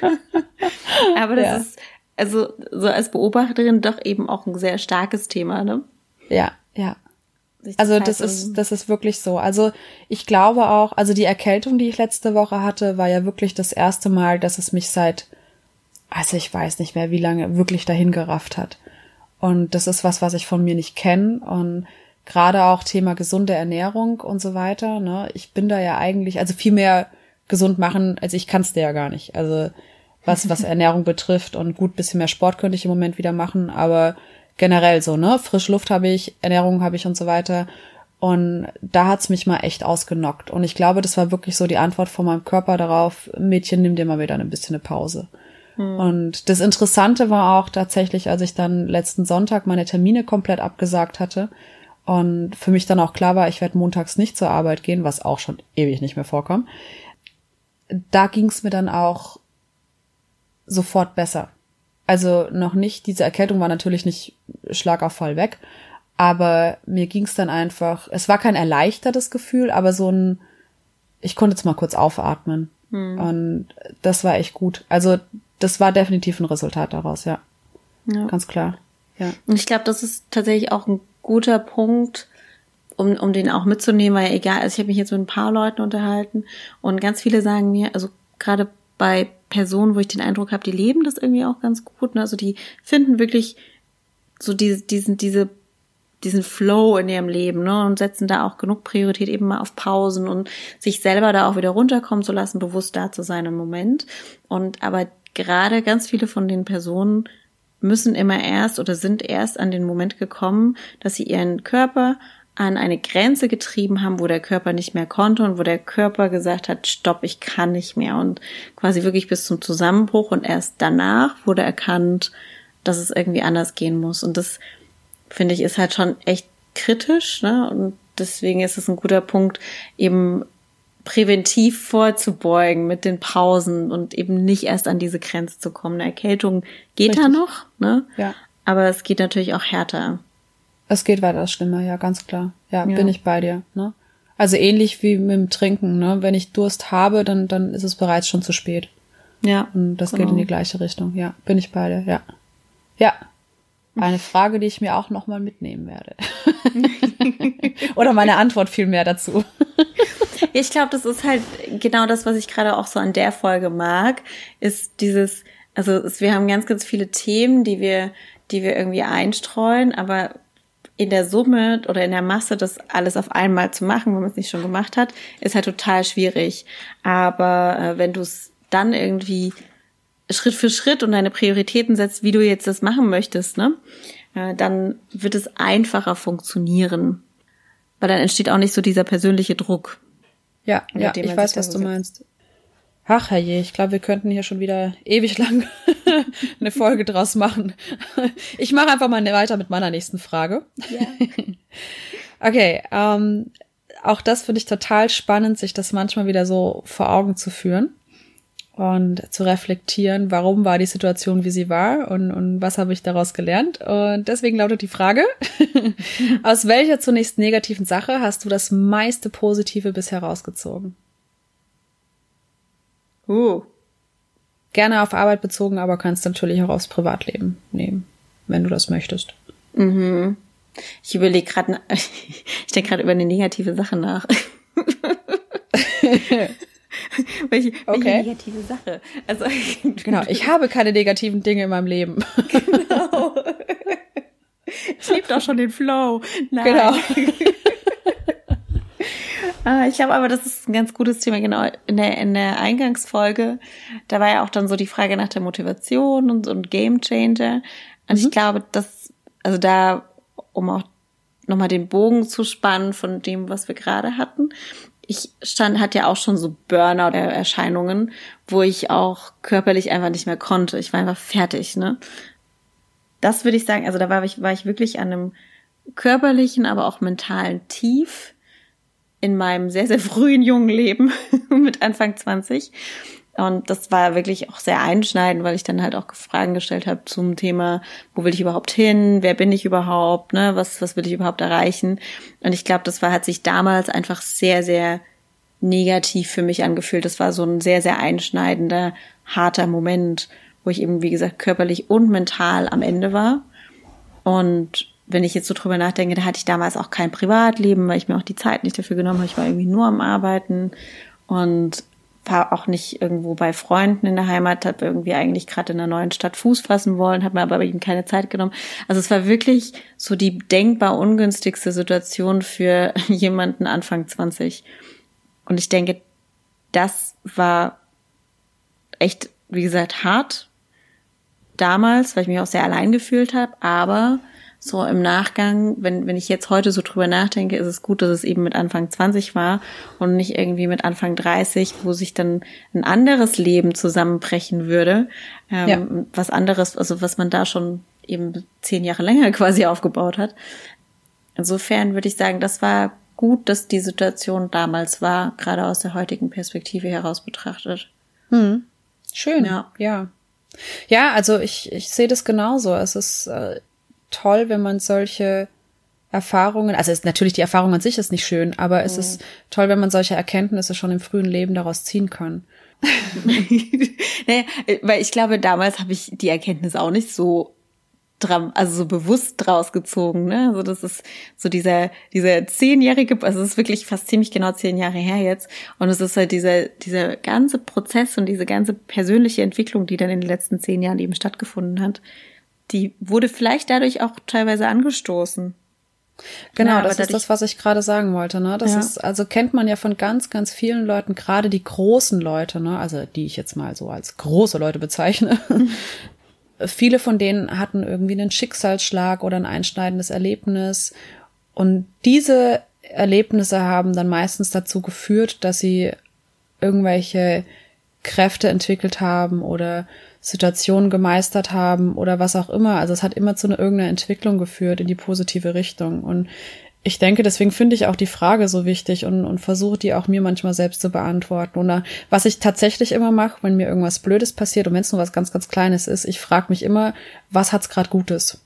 aber das ja. ist, also so als Beobachterin doch eben auch ein sehr starkes Thema, ne? Ja, ja. Also das ist, das ist wirklich so. Also ich glaube auch, also die Erkältung, die ich letzte Woche hatte, war ja wirklich das erste Mal, dass es mich seit, also ich weiß nicht mehr, wie lange, wirklich dahin gerafft hat. Und das ist was, was ich von mir nicht kenne. Und gerade auch Thema gesunde Ernährung und so weiter. Ne? Ich bin da ja eigentlich, also viel mehr gesund machen, als ich kann's dir ja gar nicht. Also was, was Ernährung betrifft und gut, bisschen mehr Sport könnte ich im Moment wieder machen, aber generell so, ne? Frische Luft habe ich, Ernährung habe ich und so weiter. Und da hat's mich mal echt ausgenockt. Und ich glaube, das war wirklich so die Antwort von meinem Körper darauf, Mädchen, nimm dir mal wieder ein bisschen eine Pause. Hm. Und das Interessante war auch tatsächlich, als ich dann letzten Sonntag meine Termine komplett abgesagt hatte und für mich dann auch klar war, ich werde montags nicht zur Arbeit gehen, was auch schon ewig nicht mehr vorkommt. Da ging es mir dann auch sofort besser. Also noch nicht, diese Erkältung war natürlich nicht Schlagauffall weg, aber mir ging es dann einfach, es war kein erleichtertes Gefühl, aber so ein, ich konnte jetzt mal kurz aufatmen. Hm. Und das war echt gut. Also das war definitiv ein Resultat daraus, ja. ja. Ganz klar. Ja. Und ich glaube, das ist tatsächlich auch ein guter Punkt, um, um den auch mitzunehmen, weil egal, also ich habe mich jetzt mit ein paar Leuten unterhalten und ganz viele sagen mir, also gerade bei Personen, wo ich den Eindruck habe, die leben das irgendwie auch ganz gut, ne? also die finden wirklich so diese, diesen, diese diesen Flow in ihrem Leben ne, und setzen da auch genug Priorität eben mal auf Pausen und sich selber da auch wieder runterkommen zu lassen, bewusst da zu sein im Moment. Und aber gerade ganz viele von den Personen müssen immer erst oder sind erst an den Moment gekommen, dass sie ihren Körper an eine Grenze getrieben haben, wo der Körper nicht mehr konnte und wo der Körper gesagt hat, stopp, ich kann nicht mehr und quasi wirklich bis zum Zusammenbruch und erst danach wurde erkannt, dass es irgendwie anders gehen muss und das finde ich ist halt schon echt kritisch, ne? Und deswegen ist es ein guter Punkt, eben präventiv vorzubeugen mit den Pausen und eben nicht erst an diese Grenze zu kommen. Eine Erkältung geht Richtig. da noch, ne? Ja. Aber es geht natürlich auch härter. Es geht weiter schlimmer, ja, ganz klar. Ja, ja, bin ich bei dir, ne? Also ähnlich wie mit dem Trinken, ne? Wenn ich Durst habe, dann, dann ist es bereits schon zu spät. Ja. Und das genau. geht in die gleiche Richtung, ja. Bin ich bei dir, ja. Ja. Eine Frage, die ich mir auch nochmal mitnehmen werde. Oder meine Antwort viel mehr dazu. ich glaube, das ist halt genau das, was ich gerade auch so an der Folge mag, ist dieses, also es, wir haben ganz, ganz viele Themen, die wir, die wir irgendwie einstreuen, aber in der Summe oder in der Masse das alles auf einmal zu machen, wenn man es nicht schon gemacht hat, ist halt total schwierig. Aber äh, wenn du es dann irgendwie Schritt für Schritt und deine Prioritäten setzt, wie du jetzt das machen möchtest, ne, äh, dann wird es einfacher funktionieren. Weil dann entsteht auch nicht so dieser persönliche Druck. Ja, ja, ich weiß, was du meinst. Ach herrje, ich glaube, wir könnten hier schon wieder ewig lang eine Folge draus machen. Ich mache einfach mal weiter mit meiner nächsten Frage. Ja. Okay, ähm, auch das finde ich total spannend, sich das manchmal wieder so vor Augen zu führen und zu reflektieren, warum war die Situation, wie sie war und, und was habe ich daraus gelernt. Und deswegen lautet die Frage, aus welcher zunächst negativen Sache hast du das meiste Positive bisher rausgezogen? Uh. Gerne auf Arbeit bezogen, aber kannst natürlich auch aufs Privatleben nehmen, wenn du das möchtest. Mhm. Ich überlege gerade, ich denke gerade über eine negative Sache nach. welche, welche okay. negative Sache? Also genau, ich habe keine negativen Dinge in meinem Leben. genau. Ich liebe doch schon den Flow. Nein. Genau. Ah, ich glaube aber, das ist ein ganz gutes Thema, genau. In der, in der Eingangsfolge, da war ja auch dann so die Frage nach der Motivation und, und Game Changer. Und mhm. ich glaube, dass, also da, um auch nochmal den Bogen zu spannen von dem, was wir gerade hatten. Ich stand, hat ja auch schon so Burnout-Erscheinungen, wo ich auch körperlich einfach nicht mehr konnte. Ich war einfach fertig, ne? Das würde ich sagen, also da war ich, war ich wirklich an einem körperlichen, aber auch mentalen Tief in meinem sehr, sehr frühen jungen Leben mit Anfang 20. Und das war wirklich auch sehr einschneidend, weil ich dann halt auch Fragen gestellt habe zum Thema, wo will ich überhaupt hin, wer bin ich überhaupt, ne, was, was will ich überhaupt erreichen. Und ich glaube, das war, hat sich damals einfach sehr, sehr negativ für mich angefühlt. Das war so ein sehr, sehr einschneidender, harter Moment, wo ich eben, wie gesagt, körperlich und mental am Ende war. Und wenn ich jetzt so drüber nachdenke, da hatte ich damals auch kein Privatleben, weil ich mir auch die Zeit nicht dafür genommen habe. Ich war irgendwie nur am Arbeiten und war auch nicht irgendwo bei Freunden in der Heimat, habe irgendwie eigentlich gerade in einer neuen Stadt Fuß fassen wollen, habe mir aber eben keine Zeit genommen. Also es war wirklich so die denkbar ungünstigste Situation für jemanden Anfang 20. Und ich denke, das war echt, wie gesagt, hart damals, weil ich mich auch sehr allein gefühlt habe, aber so im Nachgang, wenn, wenn ich jetzt heute so drüber nachdenke, ist es gut, dass es eben mit Anfang 20 war und nicht irgendwie mit Anfang 30, wo sich dann ein anderes Leben zusammenbrechen würde. Ähm, ja. Was anderes, also was man da schon eben zehn Jahre länger quasi aufgebaut hat. Insofern würde ich sagen, das war gut, dass die Situation damals war, gerade aus der heutigen Perspektive heraus betrachtet. Hm. Schön. Ja. Ja. Ja, also ich, ich sehe das genauso. Es ist, äh, toll, wenn man solche Erfahrungen, also ist natürlich die Erfahrung an sich ist nicht schön, aber mhm. es ist toll, wenn man solche Erkenntnisse schon im frühen Leben daraus ziehen kann. naja, weil ich glaube, damals habe ich die Erkenntnis auch nicht so dran, also so bewusst draus gezogen, ne? Also das ist so dieser, dieser zehnjährige, also es ist wirklich fast ziemlich genau zehn Jahre her jetzt. Und es ist halt dieser, dieser ganze Prozess und diese ganze persönliche Entwicklung, die dann in den letzten zehn Jahren eben stattgefunden hat, die wurde vielleicht dadurch auch teilweise angestoßen. Genau, ja, das ist das, was ich gerade sagen wollte. Ne? Das ja. ist, also kennt man ja von ganz, ganz vielen Leuten, gerade die großen Leute, ne? also die ich jetzt mal so als große Leute bezeichne. Viele von denen hatten irgendwie einen Schicksalsschlag oder ein einschneidendes Erlebnis. Und diese Erlebnisse haben dann meistens dazu geführt, dass sie irgendwelche Kräfte entwickelt haben oder Situationen gemeistert haben oder was auch immer. Also es hat immer zu einer irgendeiner Entwicklung geführt in die positive Richtung. Und ich denke, deswegen finde ich auch die Frage so wichtig und, und versuche die auch mir manchmal selbst zu beantworten. Oder was ich tatsächlich immer mache, wenn mir irgendwas Blödes passiert und wenn es nur was ganz, ganz Kleines ist, ich frage mich immer, was hat's gerade Gutes?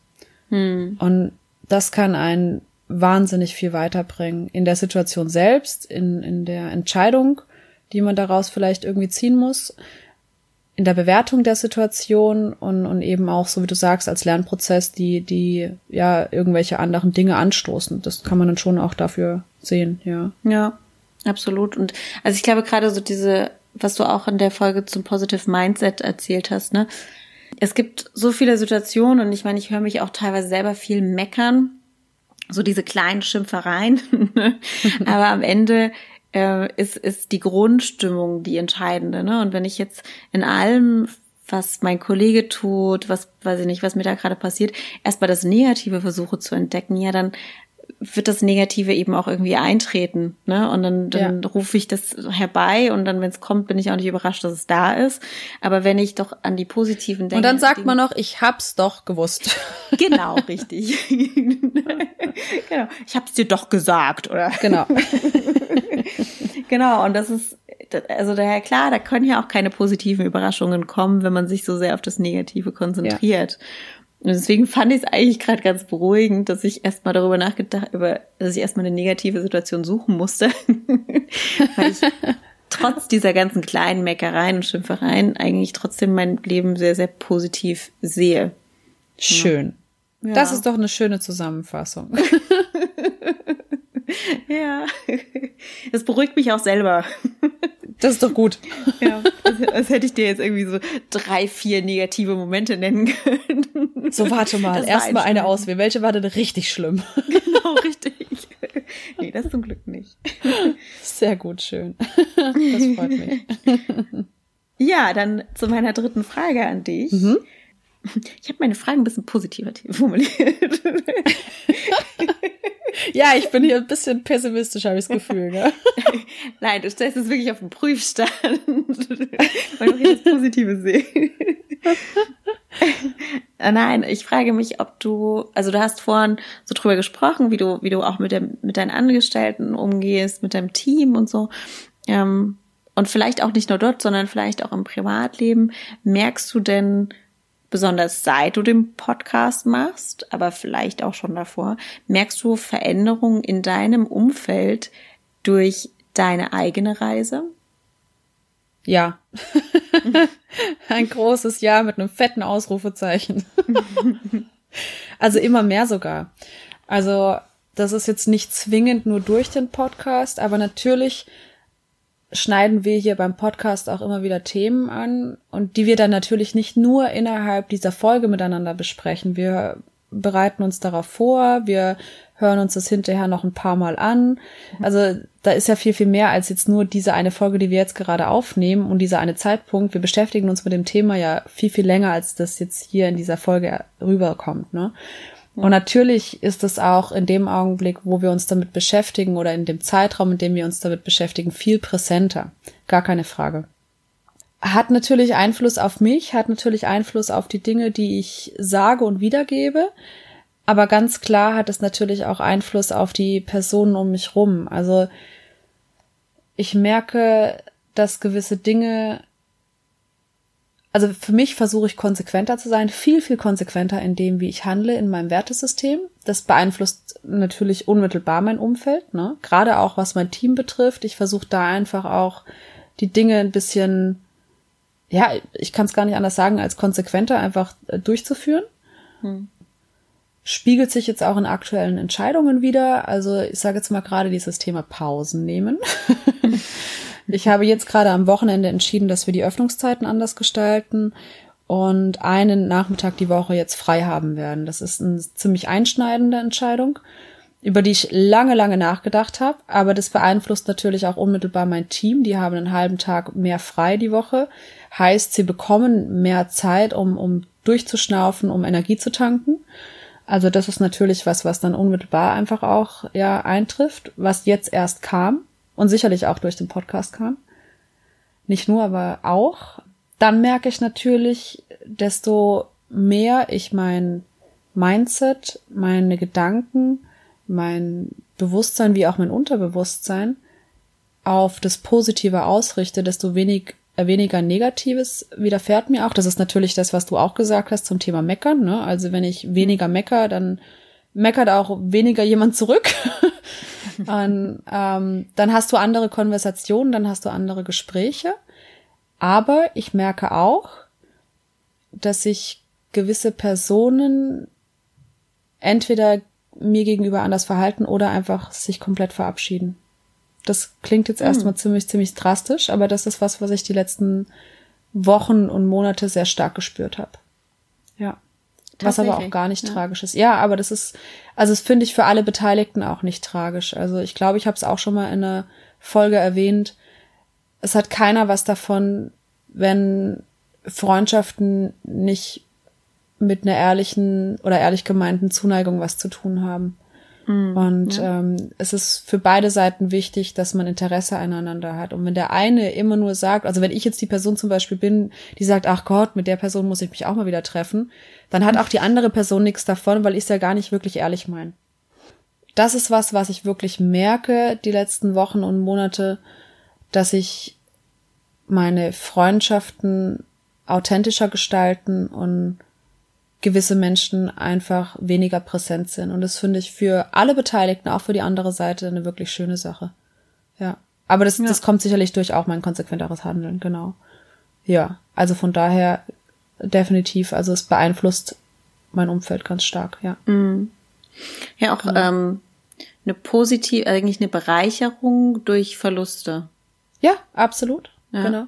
Hm. Und das kann einen wahnsinnig viel weiterbringen. In der Situation selbst, in, in der Entscheidung, die man daraus vielleicht irgendwie ziehen muss, in der Bewertung der Situation und, und eben auch, so wie du sagst, als Lernprozess, die, die ja irgendwelche anderen Dinge anstoßen. Das kann man dann schon auch dafür sehen, ja. Ja, absolut. Und also ich glaube gerade so diese, was du auch in der Folge zum Positive Mindset erzählt hast, ne? Es gibt so viele Situationen und ich meine, ich höre mich auch teilweise selber viel meckern so diese kleinen Schimpfereien. Aber am Ende äh, ist, ist die Grundstimmung die entscheidende. Ne? Und wenn ich jetzt in allem, was mein Kollege tut, was weiß ich nicht, was mir da gerade passiert, erstmal das Negative versuche zu entdecken, ja, dann wird das Negative eben auch irgendwie eintreten. Ne? Und dann, dann ja. rufe ich das herbei und dann, wenn es kommt, bin ich auch nicht überrascht, dass es da ist. Aber wenn ich doch an die positiven denke. Und dann sagt man noch, ich hab's doch gewusst. Genau, richtig. genau. Ich hab's dir doch gesagt, oder? Genau. genau, und das ist, also daher klar, da können ja auch keine positiven Überraschungen kommen, wenn man sich so sehr auf das Negative konzentriert. Ja. Und deswegen fand ich es eigentlich gerade ganz beruhigend, dass ich erstmal darüber nachgedacht, über, dass ich erstmal eine negative Situation suchen musste. Weil ich trotz dieser ganzen kleinen Meckereien und Schimpfereien eigentlich trotzdem mein Leben sehr, sehr positiv sehe. Schön. Ja. Das ist doch eine schöne Zusammenfassung. ja. Das beruhigt mich auch selber. Das ist doch gut. Ja, als, als hätte ich dir jetzt irgendwie so drei, vier negative Momente nennen können. So, warte mal. Erstmal eine auswählen. Welche war denn richtig schlimm? Genau, richtig. Nee, das zum Glück nicht. Sehr gut, schön. Das freut mich. Ja, dann zu meiner dritten Frage an dich. Mhm. Ich habe meine Fragen ein bisschen positiver formuliert. ja, ich bin hier ein bisschen pessimistisch, habe ich das Gefühl. Ne? Nein, du stellst es wirklich auf den Prüfstand, weil ich das Positive sehe. Äh, nein, ich frage mich, ob du, also du hast vorhin so drüber gesprochen, wie du, wie du auch mit dem, mit deinen Angestellten umgehst, mit deinem Team und so. Ähm, und vielleicht auch nicht nur dort, sondern vielleicht auch im Privatleben. Merkst du denn, besonders seit du den Podcast machst, aber vielleicht auch schon davor, merkst du Veränderungen in deinem Umfeld durch deine eigene Reise? Ja. Ein großes Ja mit einem fetten Ausrufezeichen. also immer mehr sogar. Also das ist jetzt nicht zwingend nur durch den Podcast, aber natürlich schneiden wir hier beim Podcast auch immer wieder Themen an und die wir dann natürlich nicht nur innerhalb dieser Folge miteinander besprechen. Wir bereiten uns darauf vor, wir hören uns das hinterher noch ein paar Mal an. Also da ist ja viel, viel mehr als jetzt nur diese eine Folge, die wir jetzt gerade aufnehmen und dieser eine Zeitpunkt. Wir beschäftigen uns mit dem Thema ja viel, viel länger, als das jetzt hier in dieser Folge rüberkommt. Ne? Und natürlich ist es auch in dem Augenblick, wo wir uns damit beschäftigen oder in dem Zeitraum, in dem wir uns damit beschäftigen, viel präsenter. Gar keine Frage. Hat natürlich Einfluss auf mich, hat natürlich Einfluss auf die Dinge, die ich sage und wiedergebe. Aber ganz klar hat es natürlich auch Einfluss auf die Personen um mich rum. Also ich merke, dass gewisse Dinge also für mich versuche ich konsequenter zu sein, viel, viel konsequenter in dem, wie ich handle in meinem Wertesystem. Das beeinflusst natürlich unmittelbar mein Umfeld, ne? Gerade auch was mein Team betrifft. Ich versuche da einfach auch die Dinge ein bisschen, ja, ich kann es gar nicht anders sagen, als konsequenter einfach äh, durchzuführen. Hm. Spiegelt sich jetzt auch in aktuellen Entscheidungen wieder. Also ich sage jetzt mal gerade dieses Thema Pausen nehmen. Ich habe jetzt gerade am Wochenende entschieden, dass wir die Öffnungszeiten anders gestalten und einen Nachmittag die Woche jetzt frei haben werden. Das ist eine ziemlich einschneidende Entscheidung, über die ich lange, lange nachgedacht habe. Aber das beeinflusst natürlich auch unmittelbar mein Team. Die haben einen halben Tag mehr frei die Woche. Heißt, sie bekommen mehr Zeit, um, um durchzuschnaufen, um Energie zu tanken. Also das ist natürlich was, was dann unmittelbar einfach auch ja eintrifft, was jetzt erst kam und sicherlich auch durch den Podcast kam. Nicht nur, aber auch. Dann merke ich natürlich, desto mehr ich mein Mindset, meine Gedanken, mein Bewusstsein wie auch mein Unterbewusstsein auf das Positive ausrichte, desto wenig, äh, weniger Negatives widerfährt mir auch. Das ist natürlich das, was du auch gesagt hast zum Thema Meckern. Ne? Also wenn ich weniger mecker, dann meckert auch weniger jemand zurück. Und, ähm, dann hast du andere Konversationen, dann hast du andere Gespräche. Aber ich merke auch, dass sich gewisse Personen entweder mir gegenüber anders verhalten oder einfach sich komplett verabschieden. Das klingt jetzt erstmal hm. ziemlich, ziemlich drastisch, aber das ist was, was ich die letzten Wochen und Monate sehr stark gespürt habe. Was aber auch gar nicht ja. tragisch ist. Ja, aber das ist, also das finde ich für alle Beteiligten auch nicht tragisch. Also ich glaube, ich habe es auch schon mal in einer Folge erwähnt. Es hat keiner was davon, wenn Freundschaften nicht mit einer ehrlichen oder ehrlich gemeinten Zuneigung was zu tun haben. Mhm, und ja. ähm, es ist für beide Seiten wichtig, dass man Interesse aneinander hat. Und wenn der eine immer nur sagt, also wenn ich jetzt die Person zum Beispiel bin, die sagt, ach Gott, mit der Person muss ich mich auch mal wieder treffen, dann hat auch die andere Person nichts davon, weil ich es ja gar nicht wirklich ehrlich meine. Das ist was, was ich wirklich merke die letzten Wochen und Monate, dass ich meine Freundschaften authentischer gestalten und gewisse Menschen einfach weniger präsent sind. Und das finde ich für alle Beteiligten, auch für die andere Seite, eine wirklich schöne Sache. Ja. Aber das, ja. das kommt sicherlich durch auch mein konsequenteres Handeln, genau. Ja. Also von daher definitiv, also es beeinflusst mein Umfeld ganz stark, ja. Mhm. Ja, auch genau. ähm, eine positive, eigentlich eine Bereicherung durch Verluste. Ja, absolut. Ja. Genau.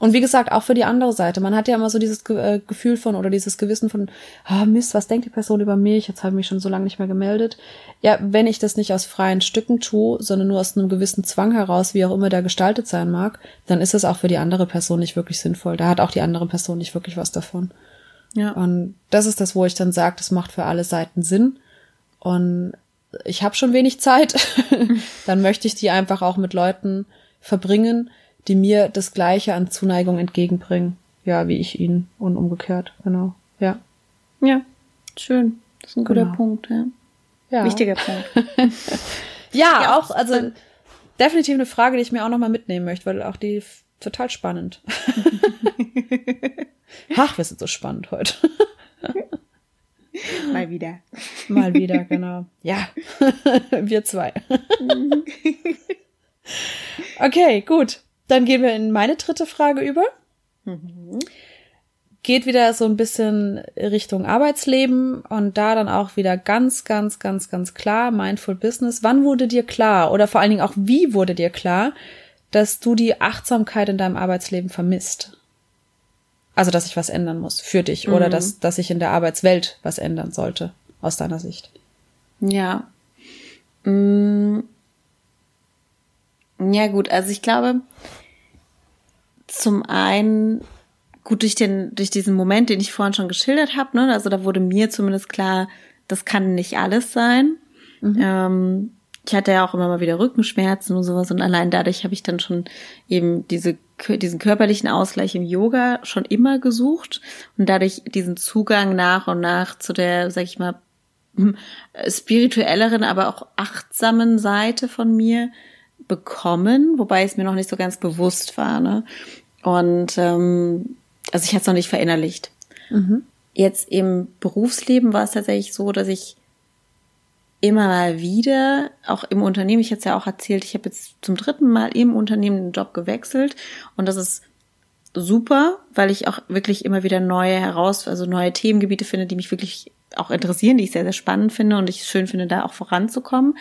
Und wie gesagt, auch für die andere Seite. Man hat ja immer so dieses äh, Gefühl von oder dieses Gewissen von, ah Mist, was denkt die Person über mich? Jetzt habe ich mich schon so lange nicht mehr gemeldet. Ja, wenn ich das nicht aus freien Stücken tue, sondern nur aus einem gewissen Zwang heraus, wie auch immer der gestaltet sein mag, dann ist es auch für die andere Person nicht wirklich sinnvoll. Da hat auch die andere Person nicht wirklich was davon. Ja. Und das ist das, wo ich dann sage, das macht für alle Seiten Sinn. Und ich habe schon wenig Zeit, dann möchte ich die einfach auch mit Leuten verbringen, die mir das Gleiche an Zuneigung entgegenbringen, ja, wie ich ihnen und umgekehrt, genau, ja. Ja, schön. Das ist ein guter genau. Punkt, ja. ja. Wichtiger Punkt. ja, ja, auch, also definitiv eine Frage, die ich mir auch nochmal mitnehmen möchte, weil auch die total spannend. Ach, wir sind so spannend heute. Mal wieder. Mal wieder, genau. Ja, wir zwei. okay, gut. Dann gehen wir in meine dritte Frage über. Mhm. Geht wieder so ein bisschen Richtung Arbeitsleben und da dann auch wieder ganz, ganz, ganz, ganz klar Mindful Business. Wann wurde dir klar oder vor allen Dingen auch wie wurde dir klar, dass du die Achtsamkeit in deinem Arbeitsleben vermisst? Also, dass sich was ändern muss für dich mhm. oder dass, dass sich in der Arbeitswelt was ändern sollte, aus deiner Sicht. Ja. Mm. Ja, gut, also ich glaube, zum einen gut durch den durch diesen Moment, den ich vorhin schon geschildert habe, ne? Also da wurde mir zumindest klar, das kann nicht alles sein. Mhm. Ähm, ich hatte ja auch immer mal wieder Rückenschmerzen und sowas und allein dadurch habe ich dann schon eben diese diesen körperlichen Ausgleich im Yoga schon immer gesucht und dadurch diesen Zugang nach und nach zu der, sag ich mal, hm, spirituelleren, aber auch achtsamen Seite von mir bekommen, wobei es mir noch nicht so ganz bewusst war. Ne? Und ähm, also ich hatte es noch nicht verinnerlicht. Mhm. Jetzt im Berufsleben war es tatsächlich so, dass ich immer mal wieder, auch im Unternehmen, ich hatte es ja auch erzählt, ich habe jetzt zum dritten Mal im Unternehmen den Job gewechselt und das ist super, weil ich auch wirklich immer wieder neue heraus, also neue Themengebiete finde, die mich wirklich auch interessieren, die ich sehr, sehr spannend finde und ich schön finde, da auch voranzukommen.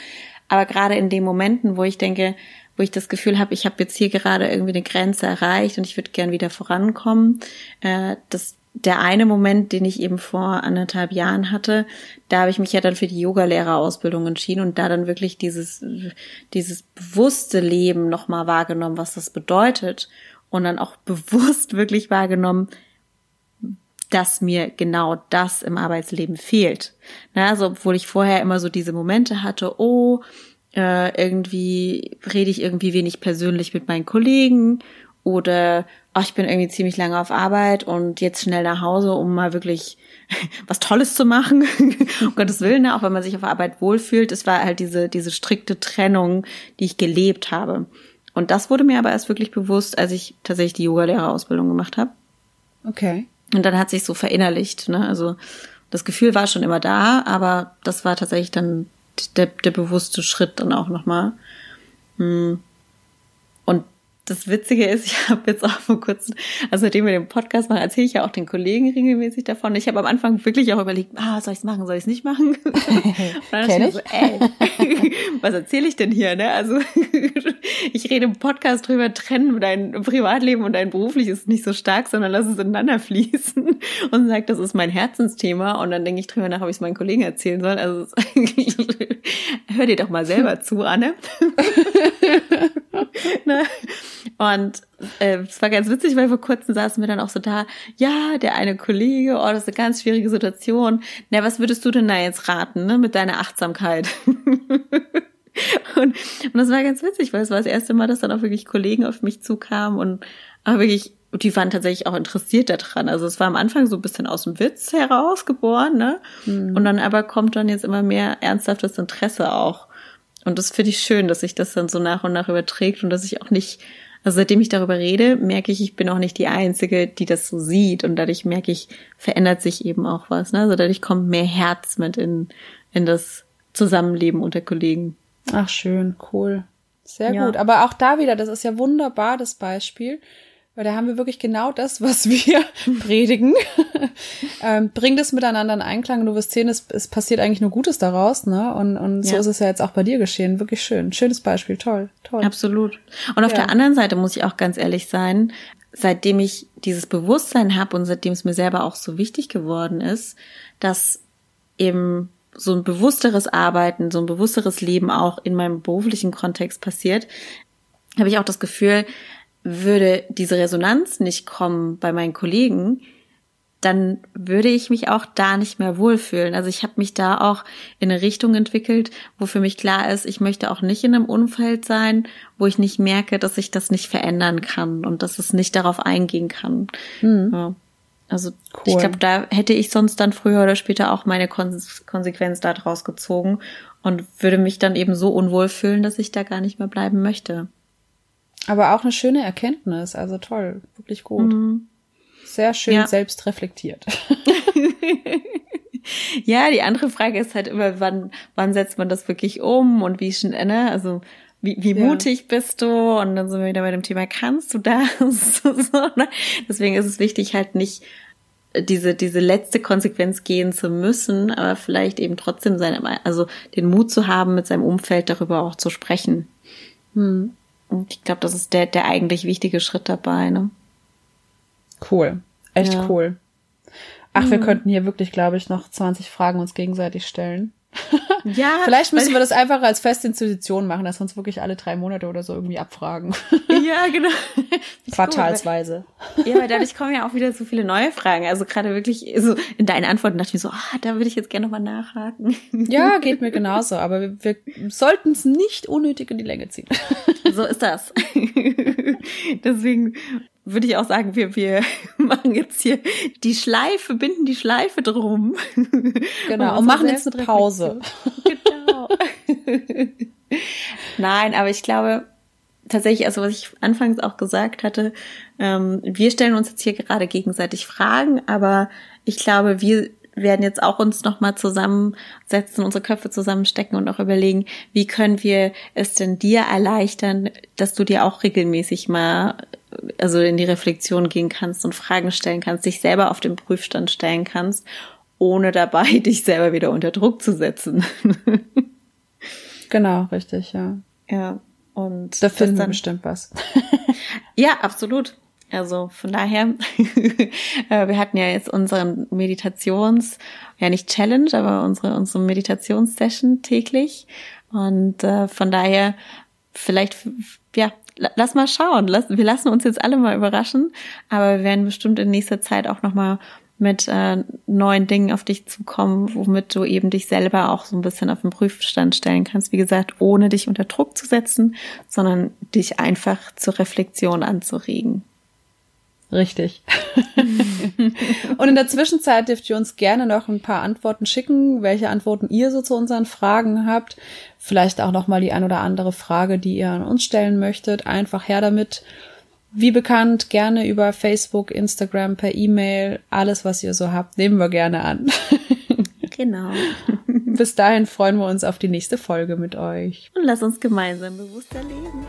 Aber gerade in den Momenten, wo ich denke, wo ich das Gefühl habe, ich habe jetzt hier gerade irgendwie eine Grenze erreicht und ich würde gern wieder vorankommen. Äh, das der eine Moment, den ich eben vor anderthalb Jahren hatte, da habe ich mich ja dann für die Yogalehrerausbildung entschieden und da dann wirklich dieses, dieses bewusste Leben nochmal wahrgenommen, was das bedeutet. Und dann auch bewusst wirklich wahrgenommen, dass mir genau das im Arbeitsleben fehlt. Na, also obwohl ich vorher immer so diese Momente hatte, oh, äh, irgendwie rede ich irgendwie wenig persönlich mit meinen Kollegen oder ach, ich bin irgendwie ziemlich lange auf Arbeit und jetzt schnell nach Hause, um mal wirklich was Tolles zu machen. um Gottes Willen, ne? auch wenn man sich auf Arbeit wohlfühlt. Es war halt diese, diese strikte Trennung, die ich gelebt habe. Und das wurde mir aber erst wirklich bewusst, als ich tatsächlich die Yogalehrerausbildung gemacht habe. Okay. Und dann hat sich so verinnerlicht. Ne? Also das Gefühl war schon immer da, aber das war tatsächlich dann der, der bewusste Schritt dann auch nochmal. Hm. Das Witzige ist, ich habe jetzt auch vor kurzem, also seitdem wir den Podcast machen, erzähle ich ja auch den Kollegen regelmäßig davon. Ich habe am Anfang wirklich auch überlegt, ah, soll ich es machen, soll ich es nicht machen? Und dann Kenn ich? So, ey, was erzähle ich denn hier? Ne? Also ich rede im Podcast drüber, trennen dein Privatleben und dein berufliches ist nicht so stark, sondern lass es ineinander fließen und sagt, das ist mein Herzensthema. Und dann denke ich drüber nach, ob ich es meinen Kollegen erzählen soll. Also hör dir doch mal selber zu, Anne. Und äh, es war ganz witzig, weil vor kurzem saßen wir dann auch so da, ja, der eine Kollege, oh, das ist eine ganz schwierige Situation. Na, was würdest du denn da jetzt raten, ne, mit deiner Achtsamkeit? und, und das war ganz witzig, weil es war das erste Mal, dass dann auch wirklich Kollegen auf mich zukamen und aber wirklich, die waren tatsächlich auch interessiert daran. Also es war am Anfang so ein bisschen aus dem Witz heraus geboren, ne? Mhm. Und dann aber kommt dann jetzt immer mehr ernsthaftes Interesse auch. Und das finde ich schön, dass sich das dann so nach und nach überträgt und dass ich auch nicht, also seitdem ich darüber rede, merke ich, ich bin auch nicht die Einzige, die das so sieht. Und dadurch merke ich, verändert sich eben auch was. Ne? Also dadurch kommt mehr Herz mit in, in das Zusammenleben unter Kollegen. Ach, schön, cool. Sehr ja. gut. Aber auch da wieder, das ist ja wunderbar, das Beispiel. Weil da haben wir wirklich genau das, was wir predigen. ähm, bring das miteinander in Einklang und du wirst sehen, es, es passiert eigentlich nur Gutes daraus, ne? Und, und so ja. ist es ja jetzt auch bei dir geschehen. Wirklich schön. Schönes Beispiel. Toll, toll. Absolut. Und auf ja. der anderen Seite muss ich auch ganz ehrlich sein, seitdem ich dieses Bewusstsein habe und seitdem es mir selber auch so wichtig geworden ist, dass eben so ein bewussteres Arbeiten, so ein bewussteres Leben auch in meinem beruflichen Kontext passiert, habe ich auch das Gefühl, würde diese Resonanz nicht kommen bei meinen Kollegen, dann würde ich mich auch da nicht mehr wohlfühlen. Also ich habe mich da auch in eine Richtung entwickelt, wo für mich klar ist, ich möchte auch nicht in einem Umfeld sein, wo ich nicht merke, dass ich das nicht verändern kann und dass es nicht darauf eingehen kann. Mhm. Ja. Also cool. ich glaube, da hätte ich sonst dann früher oder später auch meine Konsequenz daraus gezogen und würde mich dann eben so unwohl fühlen, dass ich da gar nicht mehr bleiben möchte. Aber auch eine schöne Erkenntnis, also toll, wirklich gut. Mhm. Sehr schön ja. selbst reflektiert. ja, die andere Frage ist halt immer, wann, wann setzt man das wirklich um und wie schon, ne? Also wie, wie ja. mutig bist du? Und dann sind wir wieder bei dem Thema, kannst du das? ne? Deswegen ist es wichtig, halt nicht diese, diese letzte Konsequenz gehen zu müssen, aber vielleicht eben trotzdem sein, also den Mut zu haben, mit seinem Umfeld darüber auch zu sprechen. Hm. Ich glaube, das ist der, der eigentlich wichtige Schritt dabei, ne? Cool. Echt ja. cool. Ach, mhm. wir könnten hier wirklich, glaube ich, noch 20 Fragen uns gegenseitig stellen. Ja. Vielleicht müssen wir das einfach als feste Institution machen, dass wir uns wirklich alle drei Monate oder so irgendwie abfragen. Ja, genau. Quartalsweise. Ja, weil dadurch kommen ja auch wieder so viele neue Fragen. Also gerade wirklich, so in deinen Antworten dachte ich mir so, ah, da würde ich jetzt gerne nochmal nachhaken. Ja, geht mir genauso. Aber wir, wir sollten es nicht unnötig in die Länge ziehen. So ist das. Deswegen würde ich auch sagen, wir, wir machen jetzt hier die Schleife, binden die Schleife drum. Genau, und, und machen jetzt eine Pause. Genau. Nein, aber ich glaube tatsächlich, also was ich anfangs auch gesagt hatte, ähm, wir stellen uns jetzt hier gerade gegenseitig Fragen, aber ich glaube, wir werden jetzt auch uns nochmal zusammensetzen, unsere Köpfe zusammenstecken und auch überlegen, wie können wir es denn dir erleichtern, dass du dir auch regelmäßig mal also in die Reflexion gehen kannst und Fragen stellen kannst, dich selber auf den Prüfstand stellen kannst, ohne dabei dich selber wieder unter Druck zu setzen. genau, richtig, ja. Ja. Und da finden wir bestimmt was. ja, absolut. Also von daher, äh, wir hatten ja jetzt unseren Meditations, ja nicht Challenge, aber unsere, unsere Meditationssession täglich. Und äh, von daher, vielleicht, ja, lass mal schauen. Lass, wir lassen uns jetzt alle mal überraschen, aber wir werden bestimmt in nächster Zeit auch nochmal mit äh, neuen Dingen auf dich zukommen, womit du eben dich selber auch so ein bisschen auf den Prüfstand stellen kannst. Wie gesagt, ohne dich unter Druck zu setzen, sondern dich einfach zur Reflexion anzuregen. Richtig. und in der Zwischenzeit dürft ihr uns gerne noch ein paar Antworten schicken, welche Antworten ihr so zu unseren Fragen habt. Vielleicht auch noch mal die ein oder andere Frage, die ihr an uns stellen möchtet. Einfach her damit. Wie bekannt, gerne über Facebook, Instagram, per E-Mail. Alles, was ihr so habt, nehmen wir gerne an. genau. Bis dahin freuen wir uns auf die nächste Folge mit euch. Und lass uns gemeinsam bewusster leben.